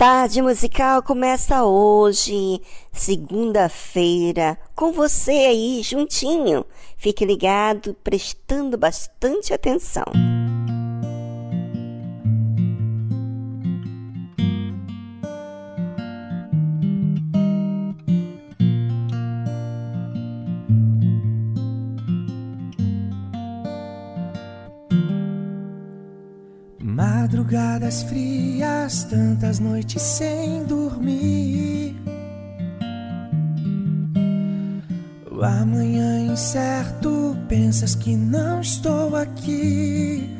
Tarde musical começa hoje, segunda-feira, com você aí juntinho. Fique ligado, prestando bastante atenção. Madrugadas frias, tantas noites sem dormir. O amanhã incerto, pensas que não estou aqui.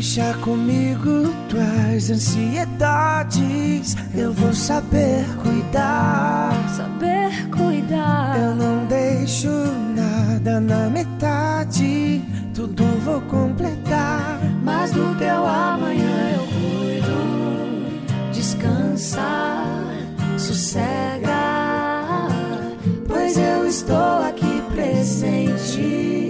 Deixa comigo tuas ansiedades. Eu vou saber cuidar. Saber cuidar. Eu não deixo nada na metade. Tudo vou completar. Mas do teu amanhã eu cuido. Descansa, sossega. Pois eu estou aqui presente.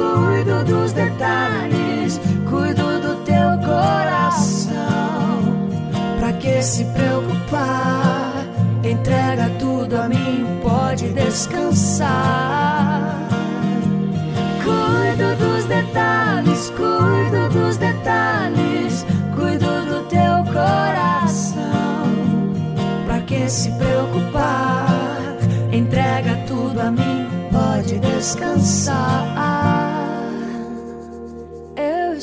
Cuido dos detalhes, cuido do teu coração. Pra que se preocupar? Entrega tudo a mim, pode descansar. Cuido dos detalhes, cuido dos detalhes, cuido do teu coração. Pra que se preocupar? Entrega tudo a mim, pode descansar.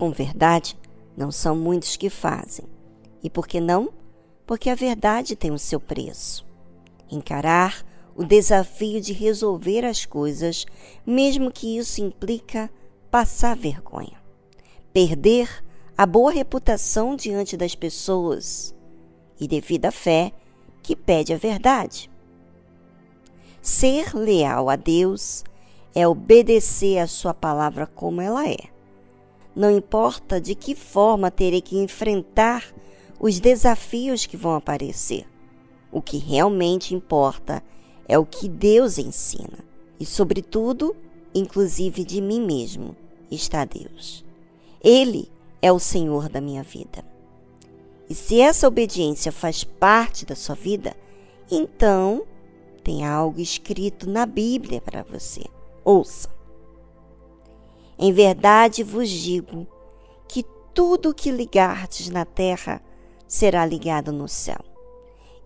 com verdade, não são muitos que fazem. E por que não? Porque a verdade tem o seu preço. Encarar o desafio de resolver as coisas, mesmo que isso implica passar vergonha. Perder a boa reputação diante das pessoas e devido à fé que pede a verdade. Ser leal a Deus é obedecer a sua palavra como ela é. Não importa de que forma terei que enfrentar os desafios que vão aparecer. O que realmente importa é o que Deus ensina. E, sobretudo, inclusive de mim mesmo, está Deus. Ele é o Senhor da minha vida. E se essa obediência faz parte da sua vida, então tem algo escrito na Bíblia para você. Ouça. Em verdade vos digo que tudo que ligardes na terra será ligado no céu,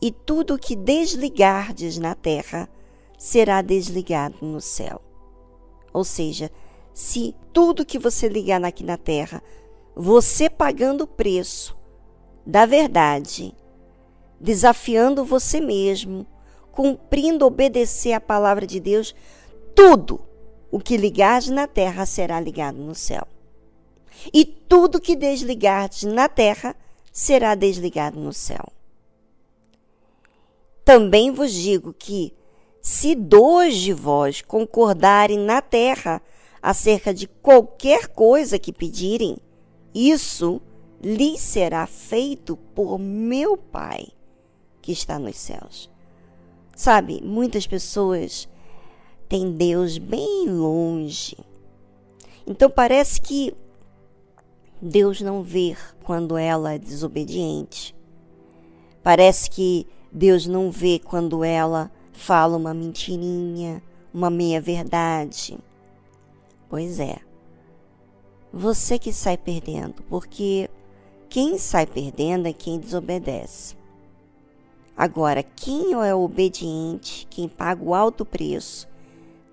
e tudo que desligardes na terra será desligado no céu. Ou seja, se tudo que você ligar aqui na terra, você pagando o preço da verdade, desafiando você mesmo, cumprindo, obedecer a palavra de Deus, tudo o que ligares na terra será ligado no céu. E tudo que desligares na terra será desligado no céu. Também vos digo que, se dois de vós concordarem na terra acerca de qualquer coisa que pedirem, isso lhes será feito por meu Pai que está nos céus. Sabe, muitas pessoas têm Deus bem longe. Então parece que Deus não vê quando ela é desobediente. Parece que Deus não vê quando ela fala uma mentirinha, uma meia-verdade. Pois é. Você que sai perdendo, porque quem sai perdendo é quem desobedece. Agora, quem é obediente, quem paga o alto preço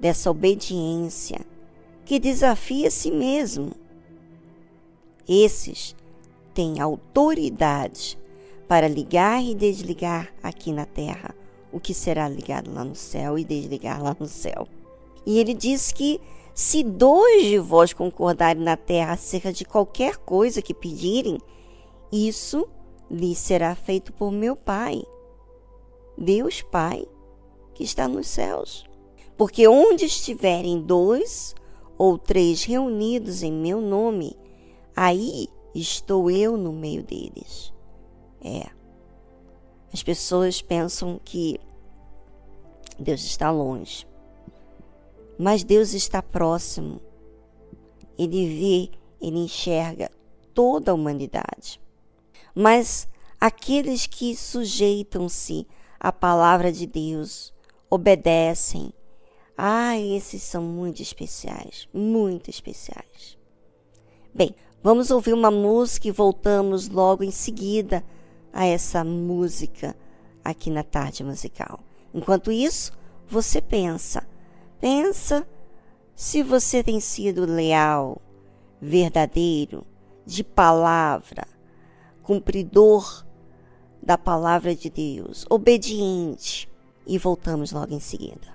dessa obediência, que desafia a si mesmo, esses têm autoridade para ligar e desligar aqui na terra o que será ligado lá no céu e desligar lá no céu. E ele diz que se dois de vós concordarem na terra acerca de qualquer coisa que pedirem, isso lhe será feito por meu Pai Deus Pai, que está nos céus. Porque onde estiverem dois ou três reunidos em meu nome, aí estou eu no meio deles. É. As pessoas pensam que Deus está longe. Mas Deus está próximo. Ele vê, ele enxerga toda a humanidade. Mas aqueles que sujeitam-se a palavra de Deus, obedecem. Ah, esses são muito especiais, muito especiais. Bem, vamos ouvir uma música e voltamos logo em seguida a essa música aqui na tarde musical. Enquanto isso, você pensa, pensa se você tem sido leal, verdadeiro, de palavra, cumpridor da palavra de Deus, obediente. E voltamos logo em seguida.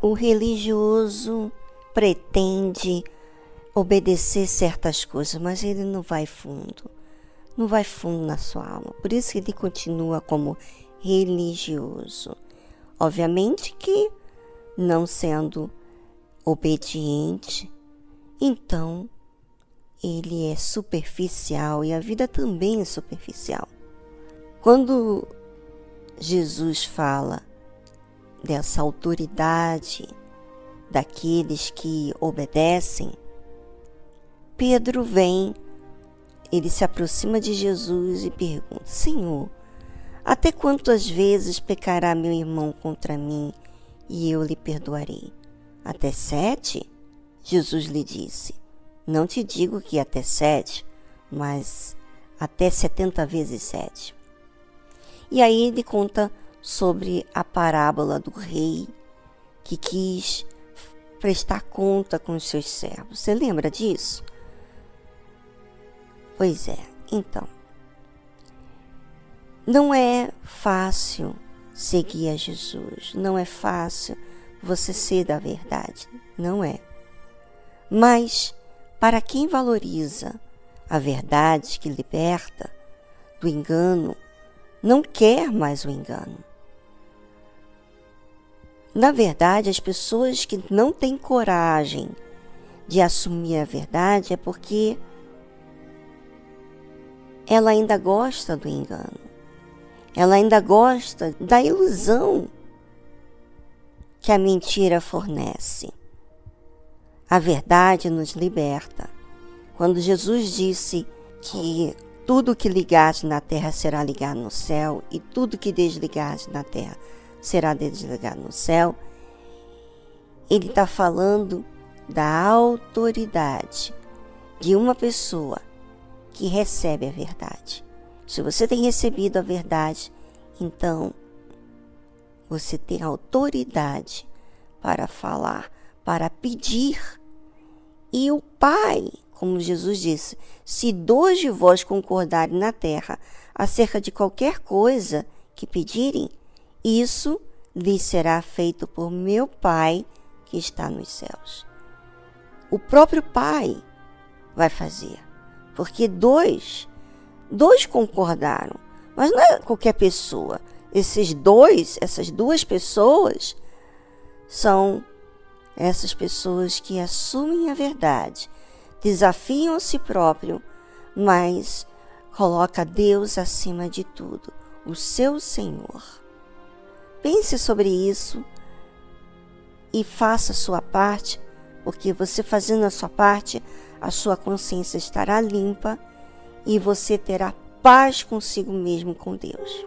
O religioso pretende obedecer certas coisas, mas ele não vai fundo. Não vai fundo na sua alma. Por isso que ele continua como religioso. Obviamente que não sendo obediente, então ele é superficial e a vida também é superficial. Quando Jesus fala dessa autoridade daqueles que obedecem, Pedro vem, ele se aproxima de Jesus e pergunta: Senhor, até quantas vezes pecará meu irmão contra mim e eu lhe perdoarei? Até sete? Jesus lhe disse: Não te digo que até sete, mas até setenta vezes sete. E aí ele conta sobre a parábola do rei que quis prestar conta com os seus servos. Você lembra disso? Pois é, então. Não é fácil seguir a Jesus, não é fácil você ser da verdade, não é. Mas para quem valoriza a verdade que liberta do engano, não quer mais o engano. Na verdade, as pessoas que não têm coragem de assumir a verdade é porque ela ainda gosta do engano. Ela ainda gosta da ilusão que a mentira fornece. A verdade nos liberta. Quando Jesus disse que tudo que ligares na terra será ligado no céu e tudo que desligares na terra será desligado no céu, ele está falando da autoridade de uma pessoa que recebe a verdade. Se você tem recebido a verdade, então você tem autoridade para falar, para pedir. E o Pai, como Jesus disse, se dois de vós concordarem na terra acerca de qualquer coisa que pedirem, isso lhe será feito por meu Pai que está nos céus. O próprio Pai vai fazer, porque dois, dois concordaram, mas não é qualquer pessoa. Esses dois, essas duas pessoas, são essas pessoas que assumem a verdade, desafiam a si próprio, mas coloca Deus acima de tudo, o seu Senhor. Pense sobre isso e faça a sua parte, porque você fazendo a sua parte, a sua consciência estará limpa e você terá paz consigo mesmo com Deus.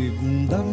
Segunda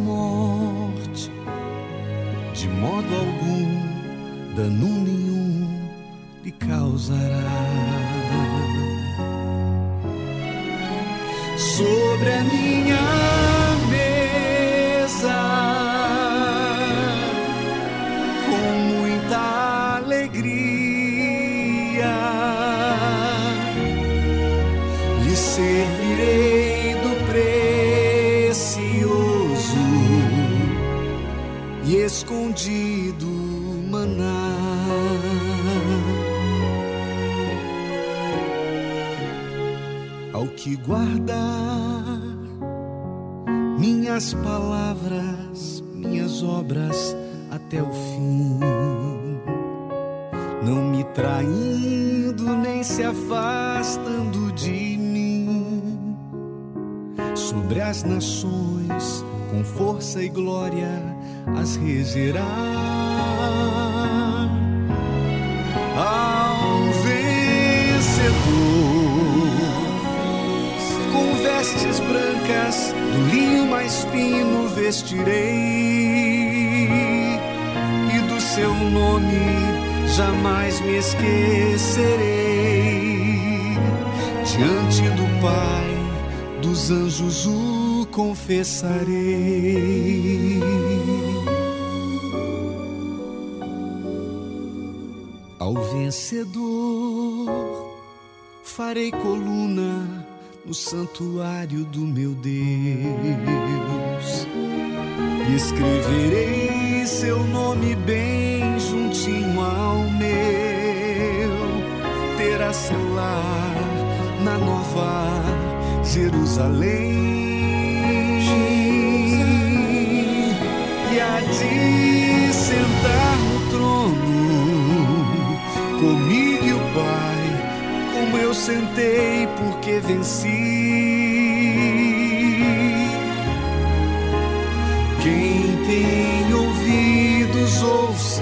vencedor farei coluna no santuário do meu Deus. E escreverei seu nome bem juntinho ao meu. Terá seu lar na nova Jerusalém. E há de sentar comigo e o Pai como eu sentei porque venci. Quem tem ouvidos ouça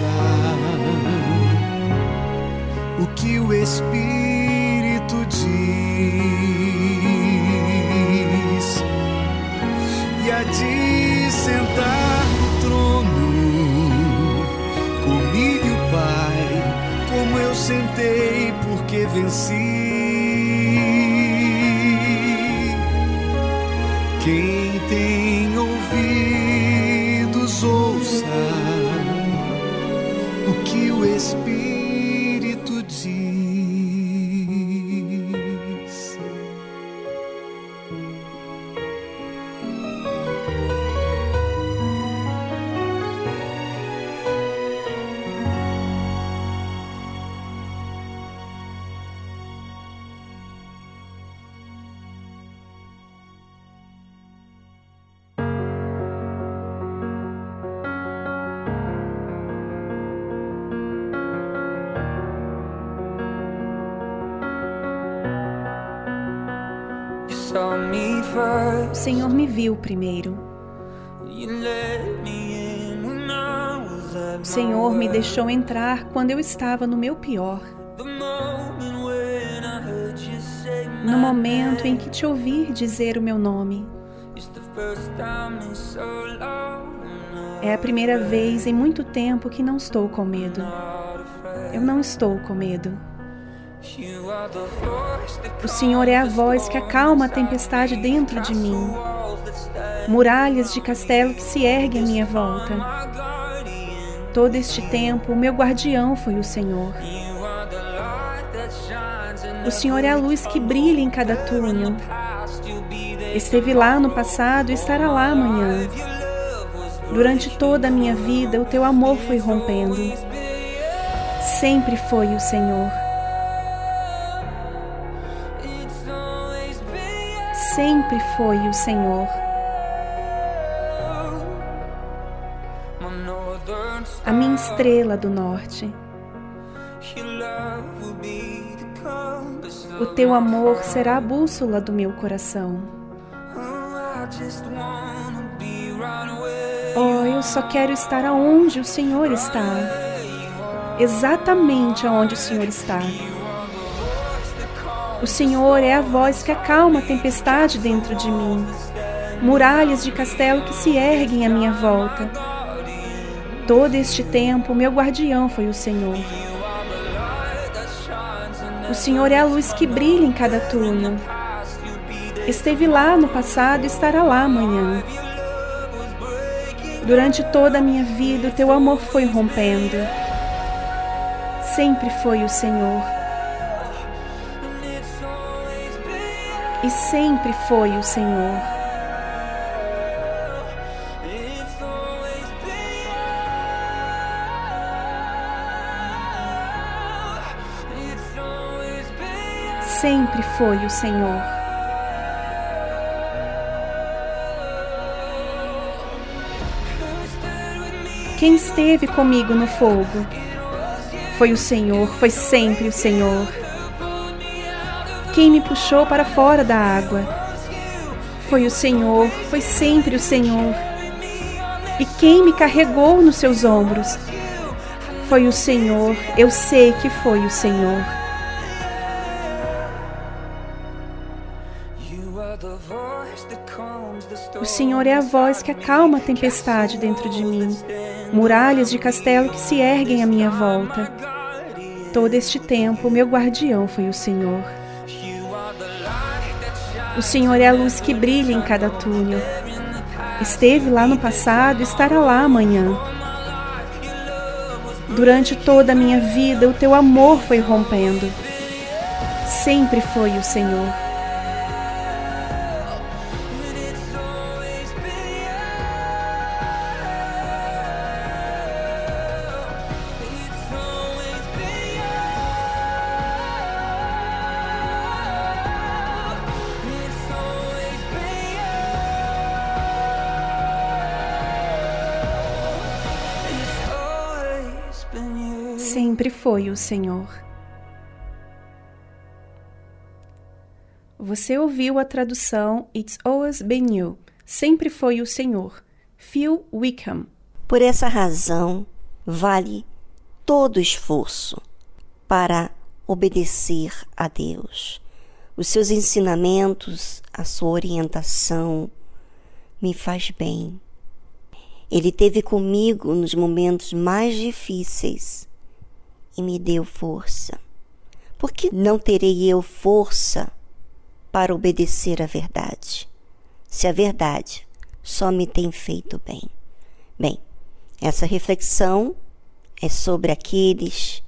o que o Espírito porque venci. Viu primeiro. O Senhor me deixou entrar quando eu estava no meu pior. No momento em que te ouvir dizer o meu nome. É a primeira vez em muito tempo que não estou com medo. Eu não estou com medo. O Senhor é a voz que acalma a tempestade dentro de mim. Muralhas de castelo que se erguem à minha volta. Todo este tempo, o meu guardião foi o Senhor. O Senhor é a luz que brilha em cada túnel. Esteve lá no passado e estará lá amanhã. Durante toda a minha vida, o teu amor foi rompendo. Sempre foi o Senhor. Sempre foi o Senhor. A minha estrela do norte. O teu amor será a bússola do meu coração. Oh, eu só quero estar aonde o Senhor está. Exatamente aonde o Senhor está. O Senhor é a voz que acalma a tempestade dentro de mim. Muralhas de castelo que se erguem à minha volta. Todo este tempo, meu guardião foi o Senhor. O Senhor é a luz que brilha em cada túnel. Esteve lá no passado e estará lá amanhã. Durante toda a minha vida, o teu amor foi rompendo. Sempre foi o Senhor. E sempre foi o Senhor. Sempre foi o Senhor. Quem esteve comigo no fogo? Foi o Senhor, foi sempre o Senhor. Quem me puxou para fora da água? Foi o Senhor, foi sempre o Senhor. E quem me carregou nos seus ombros? Foi o Senhor, eu sei que foi o Senhor. É a voz que acalma a tempestade dentro de mim, muralhas de castelo que se erguem à minha volta. Todo este tempo, meu guardião foi o Senhor. O Senhor é a luz que brilha em cada túnel. Esteve lá no passado estará lá amanhã. Durante toda a minha vida, o teu amor foi rompendo. Sempre foi o Senhor. Foi o Senhor. Você ouviu a tradução It's Always Been You. Sempre foi o Senhor. Phil Wickham. Por essa razão, vale todo esforço para obedecer a Deus. Os seus ensinamentos, a sua orientação me faz bem. Ele teve comigo nos momentos mais difíceis e me deu força. Por que não terei eu força para obedecer à verdade? Se a verdade só me tem feito bem. Bem, essa reflexão é sobre aqueles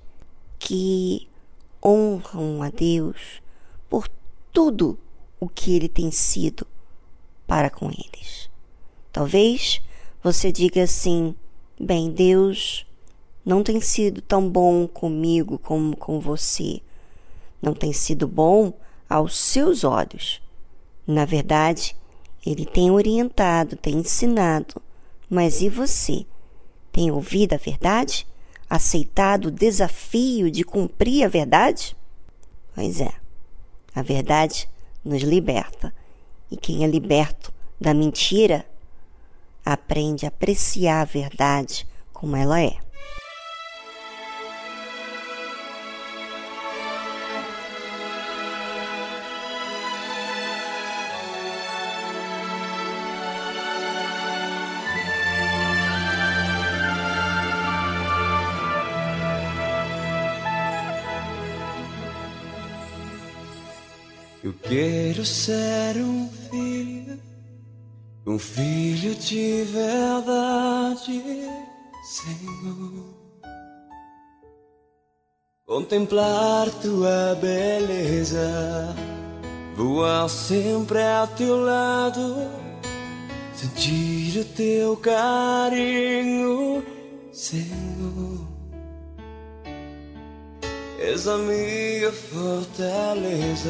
que honram a Deus por tudo o que ele tem sido para com eles. Talvez você diga assim: bem, Deus não tem sido tão bom comigo como com você. Não tem sido bom aos seus olhos. Na verdade, ele tem orientado, tem ensinado. Mas e você? Tem ouvido a verdade? Aceitado o desafio de cumprir a verdade? Pois é, a verdade nos liberta. E quem é liberto da mentira aprende a apreciar a verdade como ela é. Ser um filho, um filho de verdade, Senhor. Contemplar tua beleza, voar sempre ao teu lado, sentir o teu carinho, Senhor. És a minha fortaleza.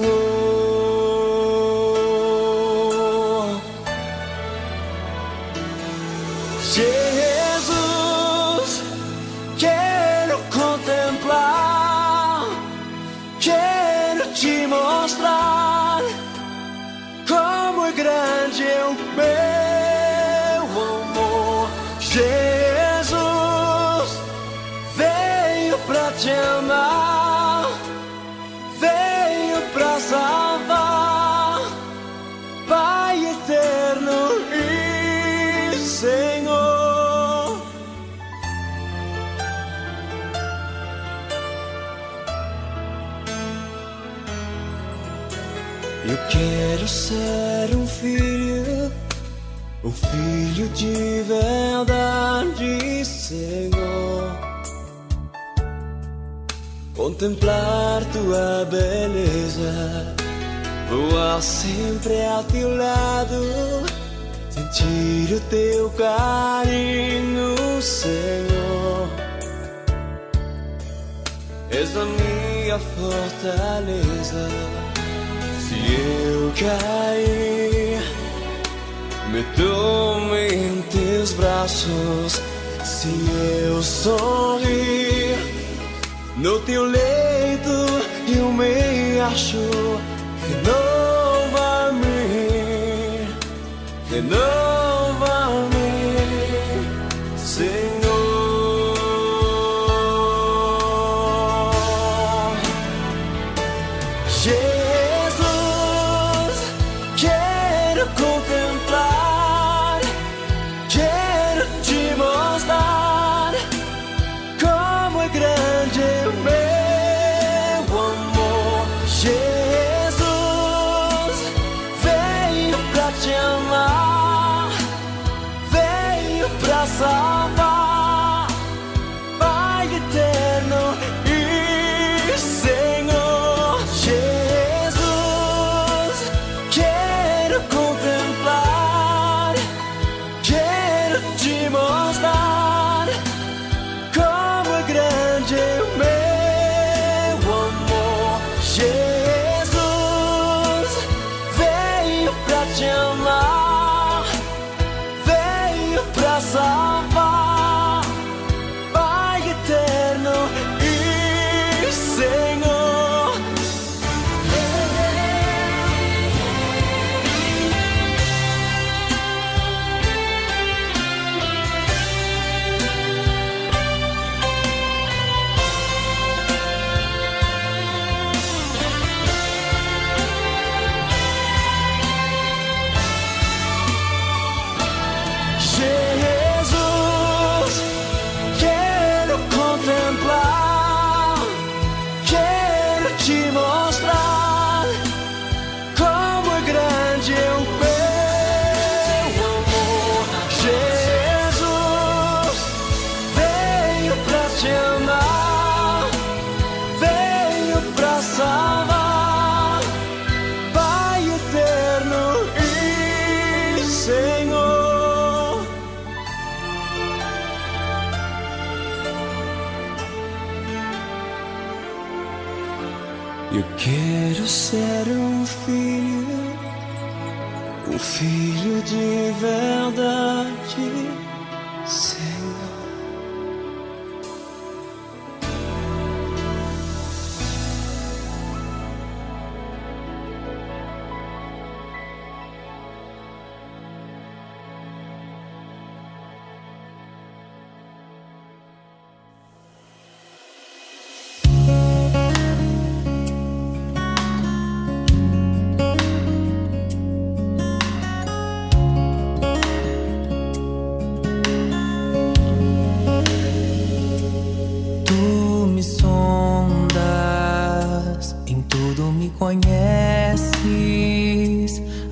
Contemplar tua beleza, voar sempre ao teu lado, sentir o teu carinho, Senhor. És a minha fortaleza. Se eu cair, me tome em teus braços. Se eu sorrir, no teu leito eu me acho. Renova-me, renova-me,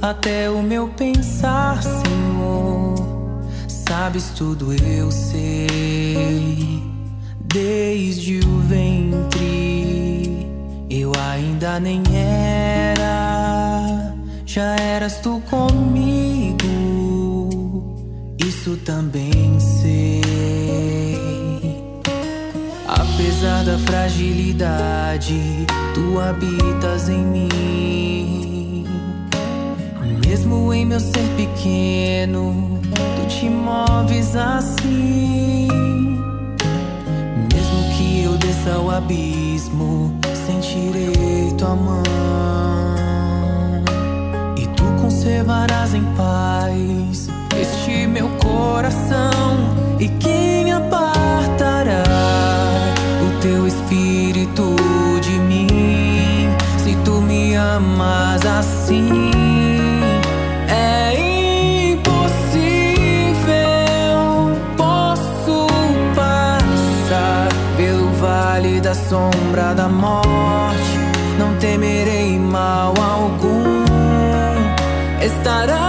até o meu pensar, Senhor. Sabes tudo, eu sei. Desde o ventre, eu ainda nem era, já eras tu comigo. Isso também sei. Apesar da fragilidade, tu habitas em mim. Meu ser pequeno, tu te moves assim. Mesmo que eu desça ao abismo, sentirei tua mão. E tu conservarás em paz este meu coração. E quem apartará o teu espírito de mim? Se tu me amas assim, da morte, não temerei mal algum. Estarás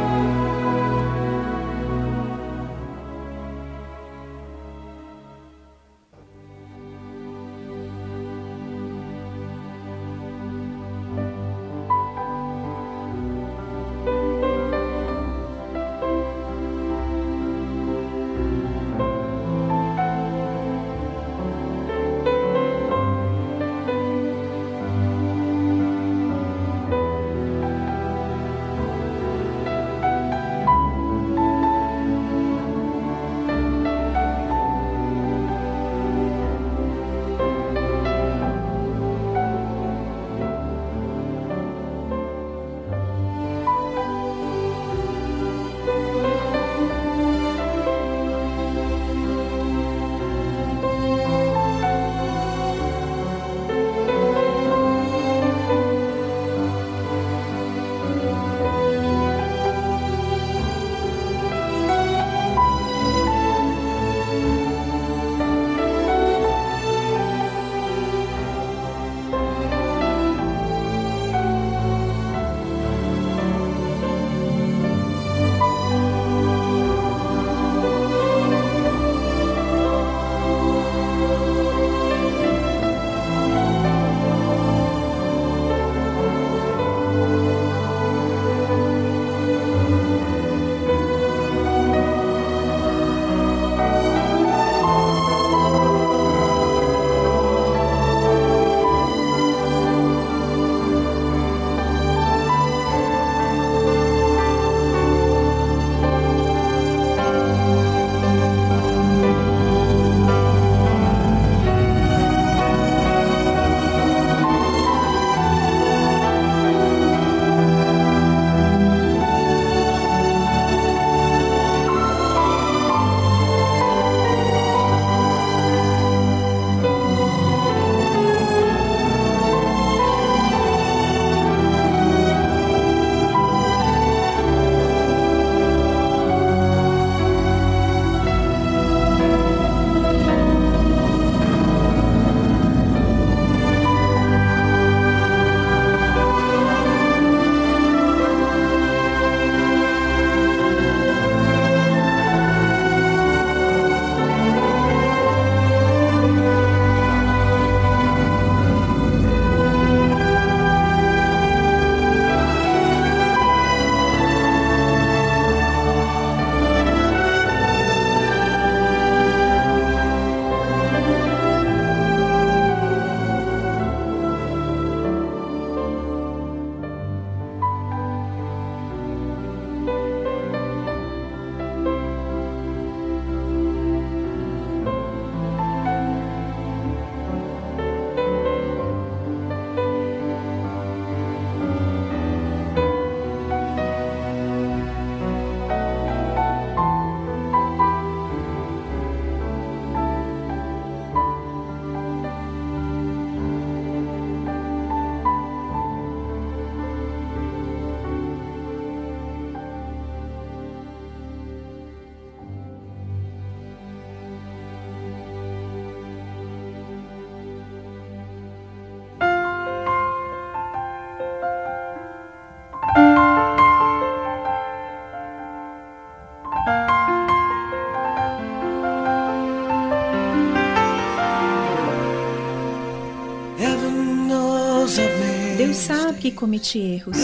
Que cometi erros.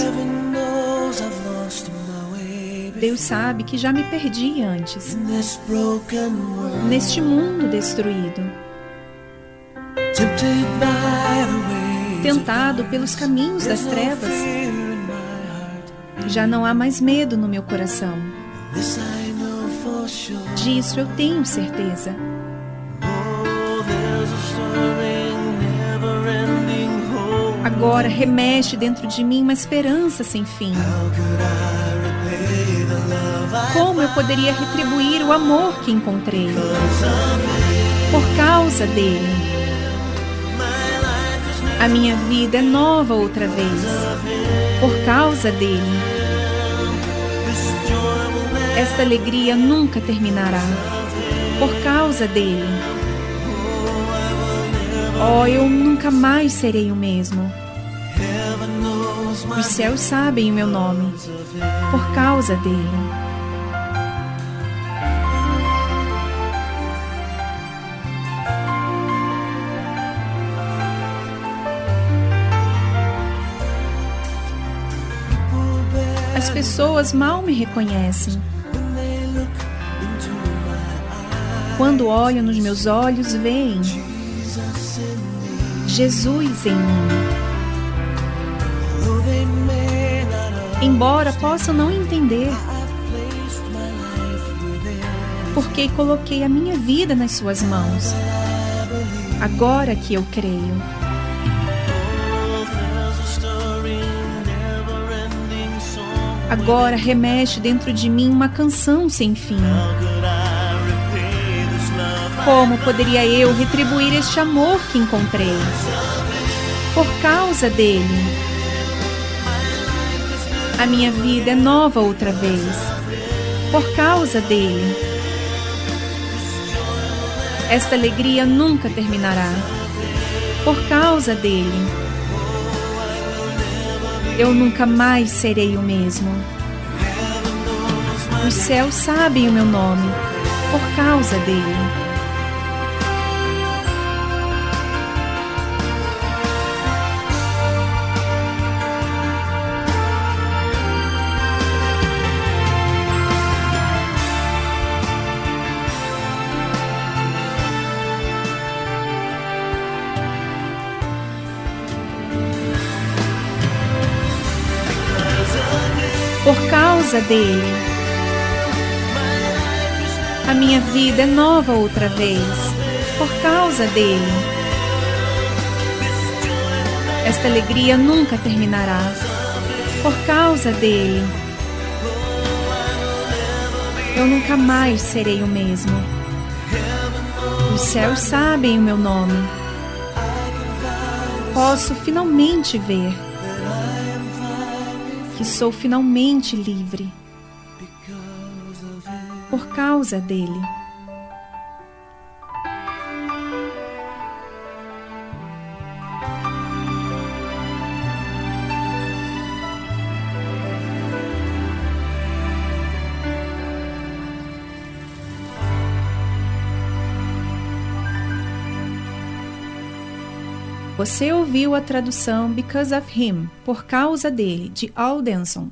Deus sabe que já me perdi antes, neste mundo destruído, tentado pelos caminhos das trevas. Já não há mais medo no meu coração. Disso eu tenho certeza. Agora remexe dentro de mim uma esperança sem fim. Como eu poderia retribuir o amor que encontrei? Por causa dele. A minha vida é nova outra vez. Por causa dele. Esta alegria nunca terminará. Por causa dele. Oh, eu nunca mais serei o mesmo. Os céus sabem o meu nome. Por causa dele. As pessoas mal me reconhecem. Quando olham nos meus olhos, veem Jesus em mim. Embora possam não entender, porque coloquei a minha vida nas suas mãos. Agora que eu creio. Agora remexe dentro de mim uma canção sem fim. Como poderia eu retribuir este amor que encontrei? Por causa dele. A minha vida é nova outra vez. Por causa dele. Esta alegria nunca terminará. Por causa dele. Eu nunca mais serei o mesmo. Os céus sabem o meu nome. Por causa dele. Causa dele. A minha vida é nova outra vez. Por causa dele. Esta alegria nunca terminará. Por causa dele. Eu nunca mais serei o mesmo. Os céus sabem o meu nome. Posso finalmente ver sou finalmente livre por causa dele. Você ouviu a tradução Because of Him, por causa dele, de Aldenson.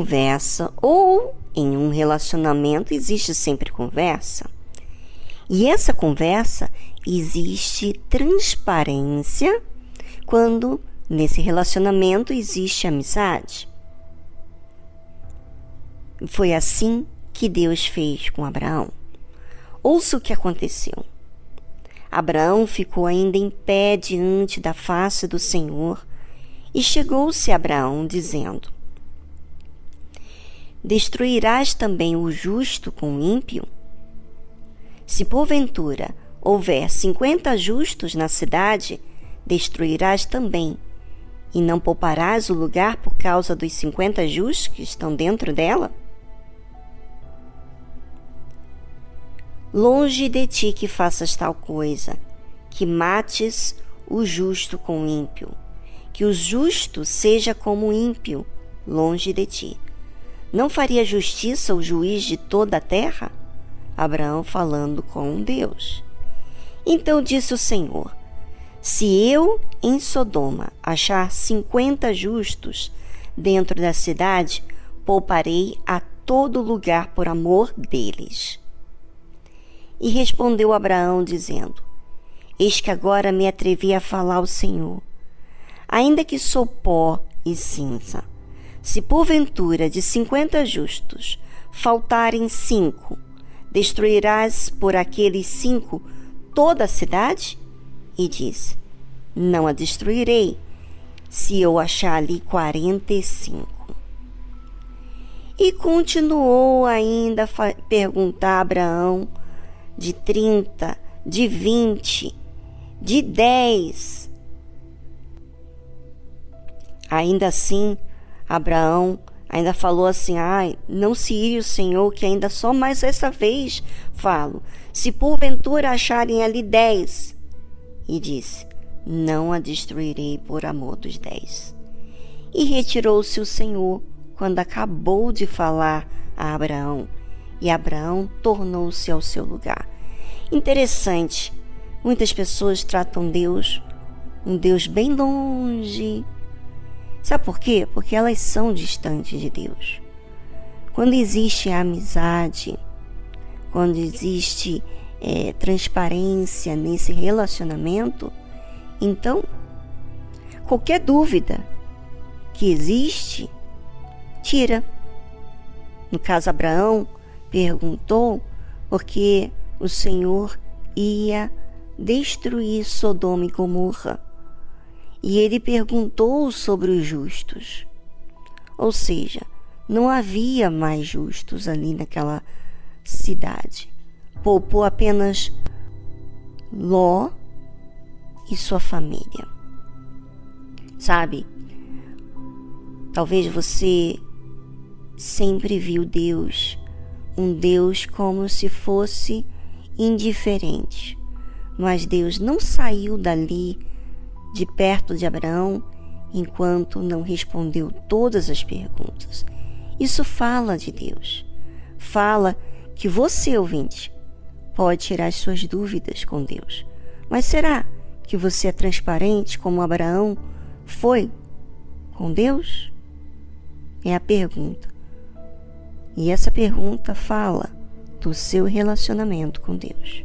Conversa ou em um relacionamento existe sempre conversa. E essa conversa existe transparência quando nesse relacionamento existe amizade. Foi assim que Deus fez com Abraão. Ouça o que aconteceu. Abraão ficou ainda em pé diante da face do Senhor e chegou-se Abraão, dizendo: Destruirás também o justo com o ímpio? Se porventura houver cinquenta justos na cidade, destruirás também, e não pouparás o lugar por causa dos cinquenta justos que estão dentro dela? Longe de ti que faças tal coisa, que mates o justo com o ímpio que o justo seja como o ímpio, longe de ti. Não faria justiça o juiz de toda a terra? Abraão falando com Deus. Então disse o Senhor: Se eu em Sodoma achar cinquenta justos dentro da cidade, pouparei a todo lugar por amor deles. E respondeu Abraão, dizendo: Eis que agora me atrevi a falar ao Senhor ainda que sou pó e cinza. Se porventura de cinquenta justos faltarem cinco, destruirás por aqueles cinco toda a cidade? E disse: Não a destruirei, se eu achar ali quarenta e cinco. E continuou ainda a perguntar a Abraão de trinta, de vinte, de dez, Ainda assim, Abraão ainda falou assim: Ai, não se ire o Senhor, que ainda só mais essa vez falo. Se porventura acharem ali dez. E disse: Não a destruirei por amor dos dez. E retirou-se o Senhor quando acabou de falar a Abraão. E Abraão tornou-se ao seu lugar. Interessante, muitas pessoas tratam Deus, um Deus bem longe, Sabe por quê? Porque elas são distantes de Deus. Quando existe amizade, quando existe é, transparência nesse relacionamento, então qualquer dúvida que existe, tira. No caso, Abraão perguntou porque o Senhor ia destruir Sodoma e Gomorra e ele perguntou sobre os justos. Ou seja, não havia mais justos ali naquela cidade. Poupou apenas Ló e sua família. Sabe? Talvez você sempre viu Deus, um Deus como se fosse indiferente. Mas Deus não saiu dali de perto de Abraão enquanto não respondeu todas as perguntas. Isso fala de Deus. Fala que você, ouvinte, pode tirar as suas dúvidas com Deus. Mas será que você é transparente como Abraão foi com Deus? É a pergunta. E essa pergunta fala do seu relacionamento com Deus.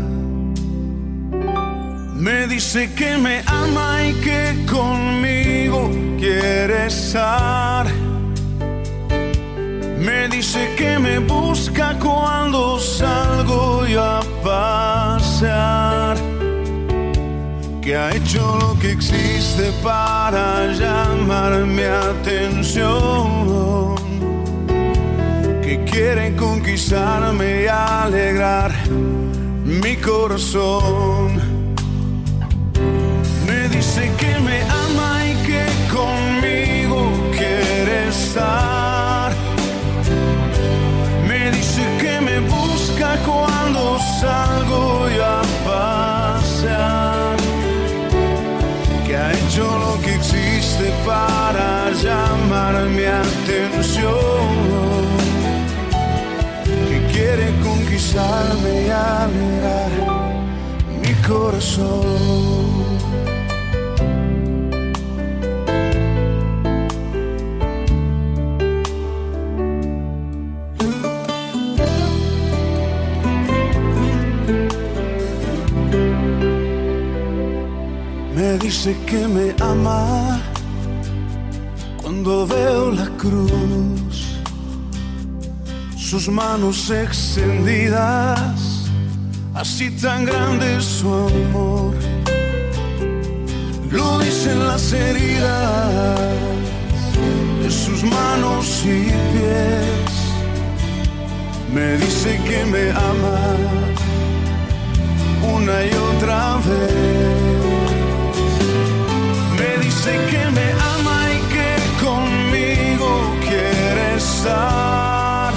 Me dice que me ama y que conmigo quiere estar. Me dice que me busca cuando salgo yo a pasear. Que ha hecho lo que existe para llamar mi atención. Que quiere conquistarme y alegrar mi corazón. Me dice que me busca cuando salgo yo a. Que ha hecho lo que existe para llamar mi atención. Que quiere conquistarme y alegrar mi corazón. Me dice que me ama cuando veo la cruz, sus manos extendidas, así tan grande su amor. Lo dicen las heridas de sus manos y pies. Me dice que me ama una y otra vez. Dice que me ama y que conmigo quiere estar.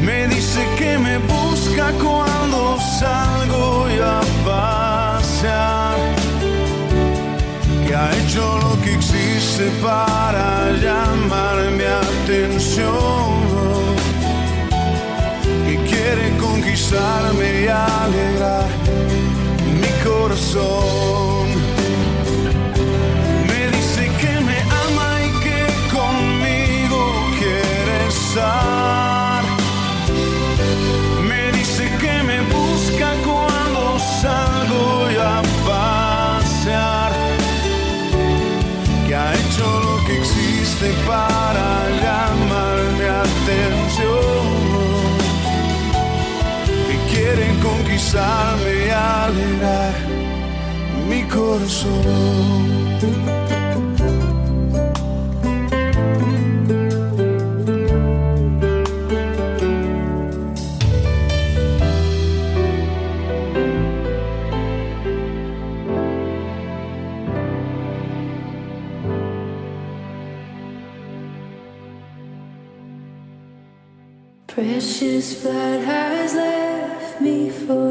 Me dice que me busca cuando salgo yo a pasear. Que ha hecho lo que existe para llamar mi atención. Que quiere conquistarme y alegrar mi corazón. Me dice que me busca cuando salgo a pasear. Que ha hecho lo que existe para llamarme atención. Que quieren conquistarme y alegrar mi corazón. precious blood has left me for.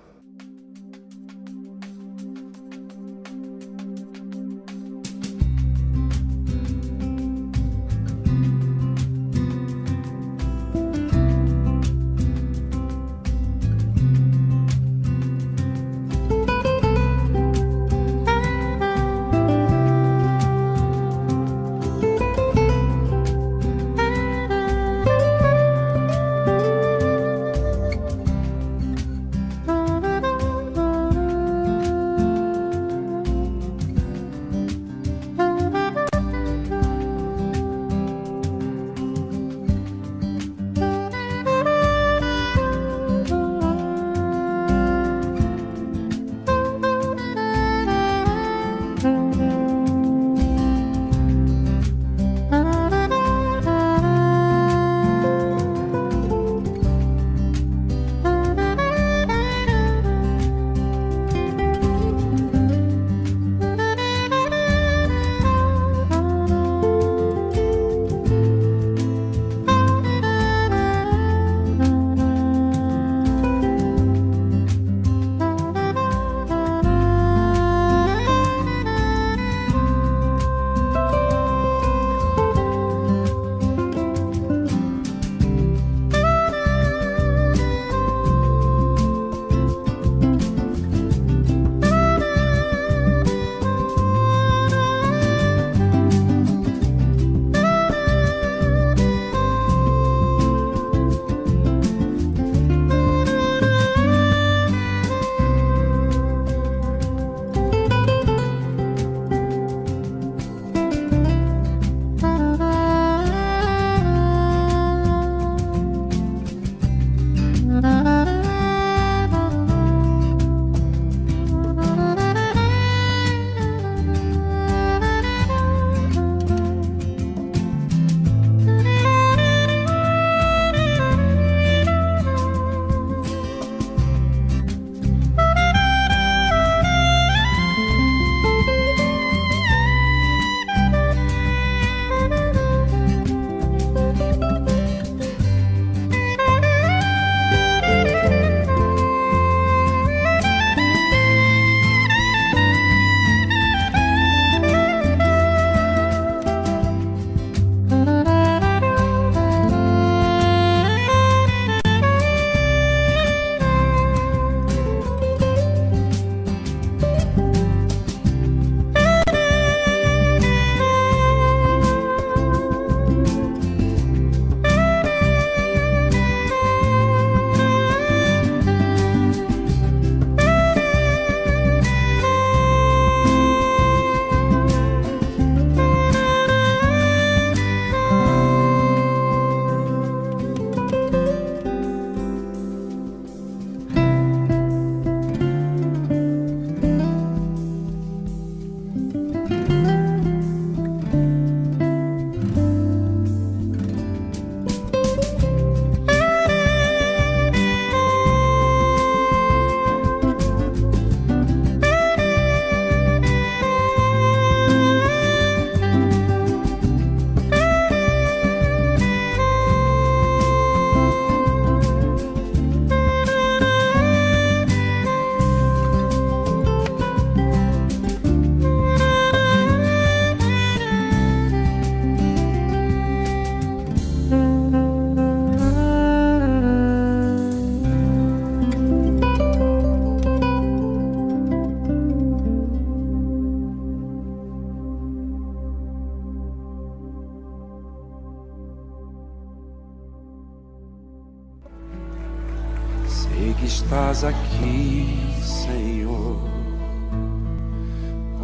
Estás aqui, Senhor.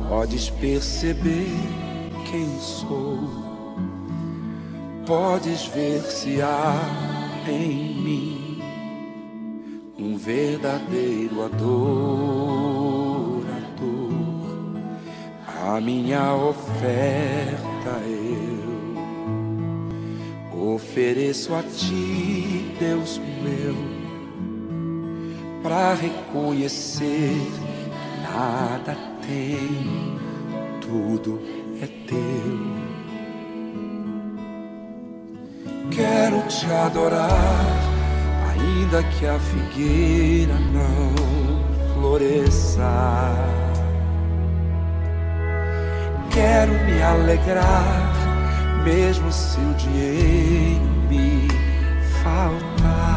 Podes perceber quem sou, podes ver se há em mim um verdadeiro adorador. A minha oferta eu ofereço a ti, Deus meu, para reconhecer que nada tem, tudo é teu. Quero te adorar, ainda que a figueira não floresça. Quero me alegrar, mesmo se o dinheiro me faltar.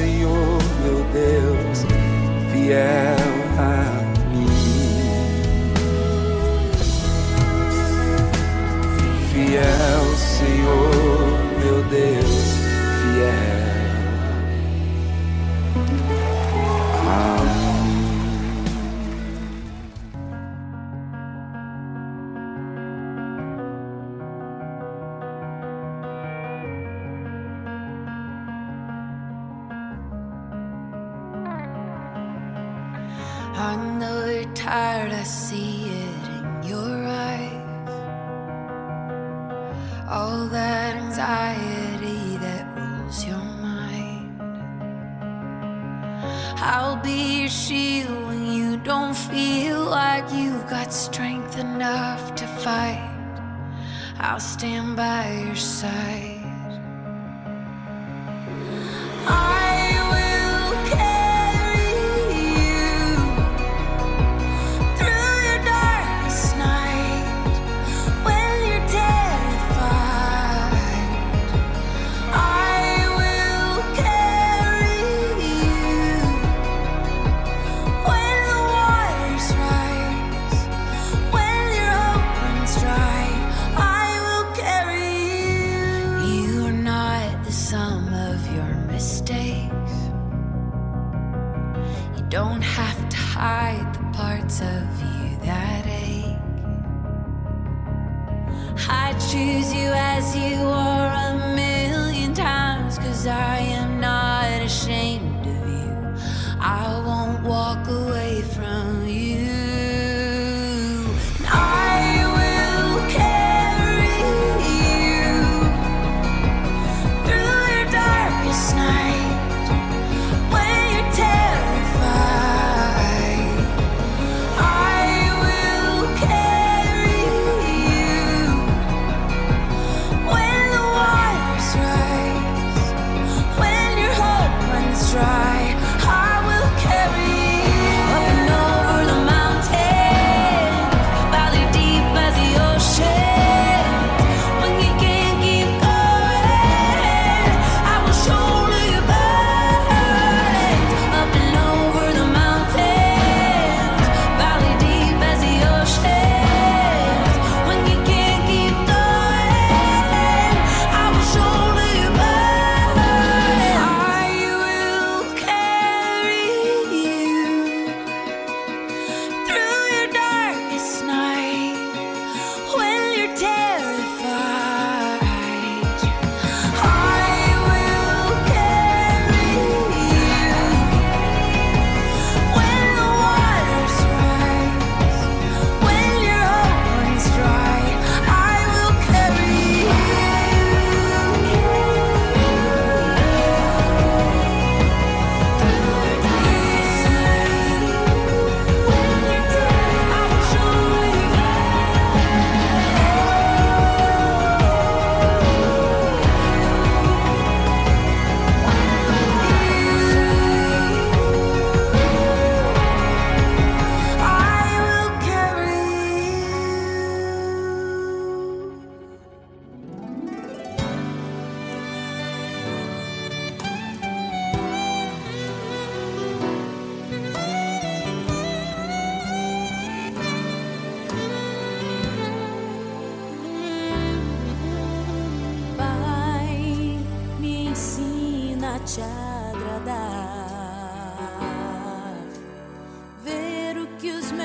Senhor, meu Deus, fiel a mim. Fiel, Senhor, meu Deus,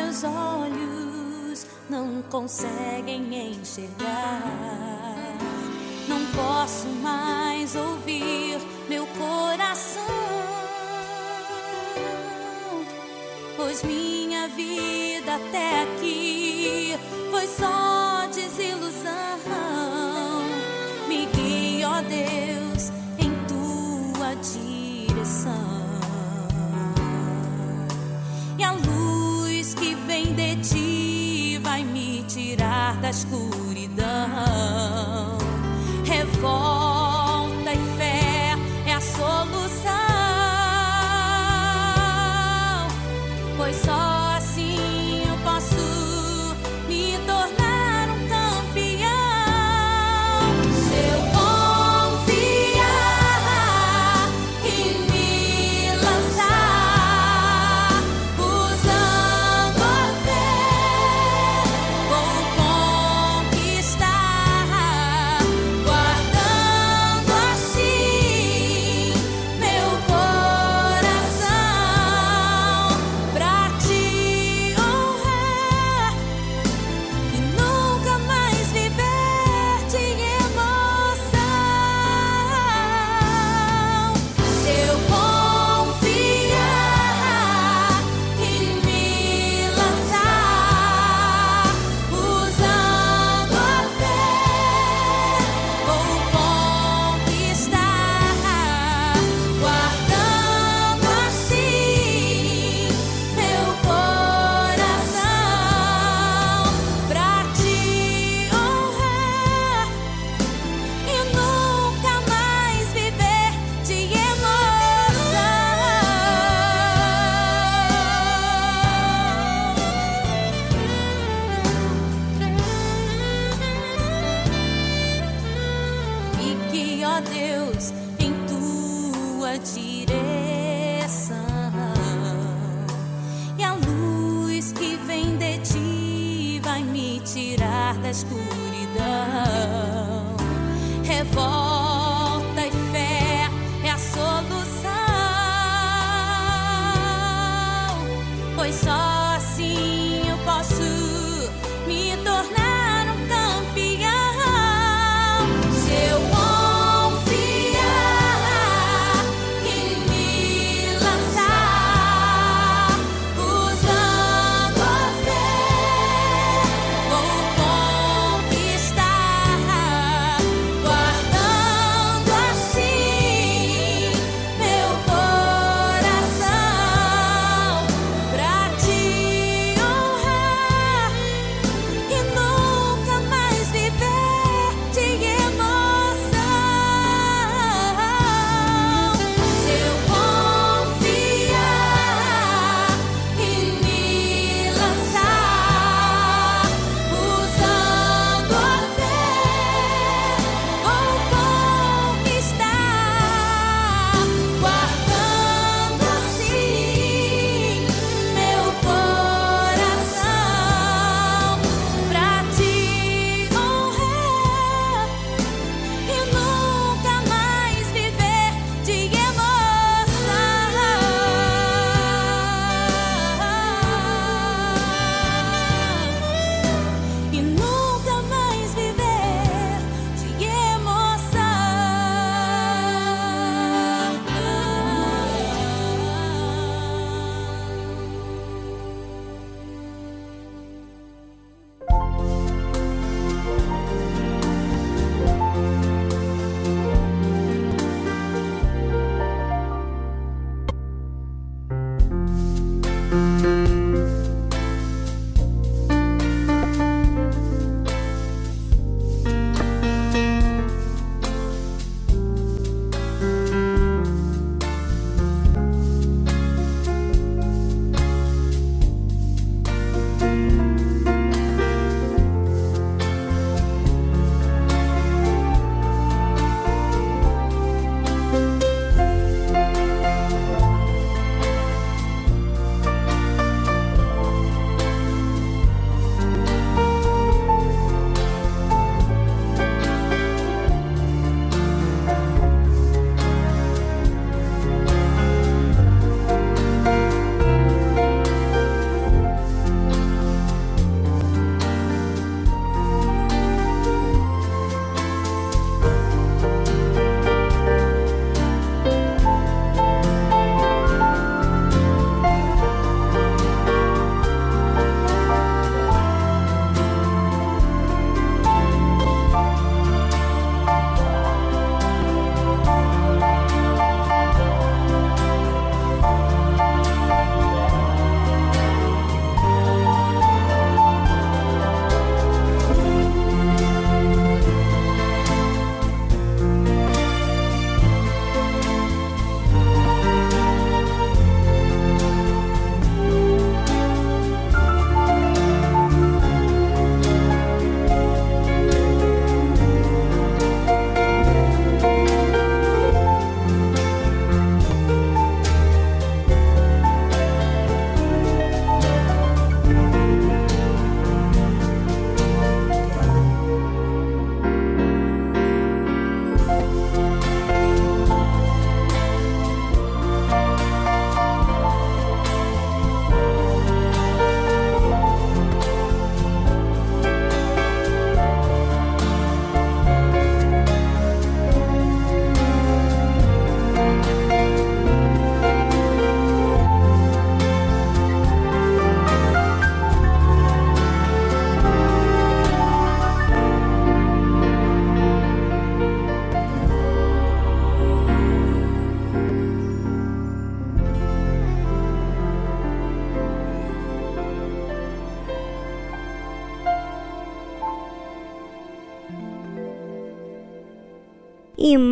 meus olhos não conseguem enxergar. Não posso mais ouvir meu coração, pois minha vida até aqui foi só desilusão. da escuridão. Revolta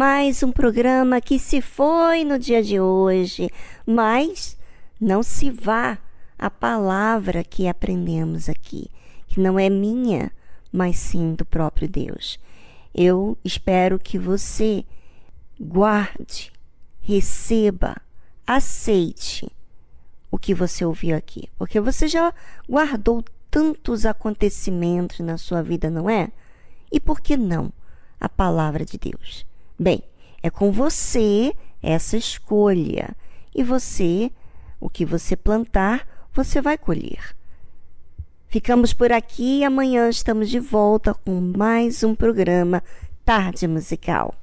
mais um programa que se foi no dia de hoje, mas não se vá a palavra que aprendemos aqui, que não é minha, mas sim do próprio Deus. Eu espero que você guarde, receba, aceite o que você ouviu aqui, porque você já guardou tantos acontecimentos na sua vida, não é? E por que não a palavra de Deus? Bem, é com você essa escolha e você, o que você plantar, você vai colher. Ficamos por aqui e amanhã estamos de volta com mais um programa Tarde Musical.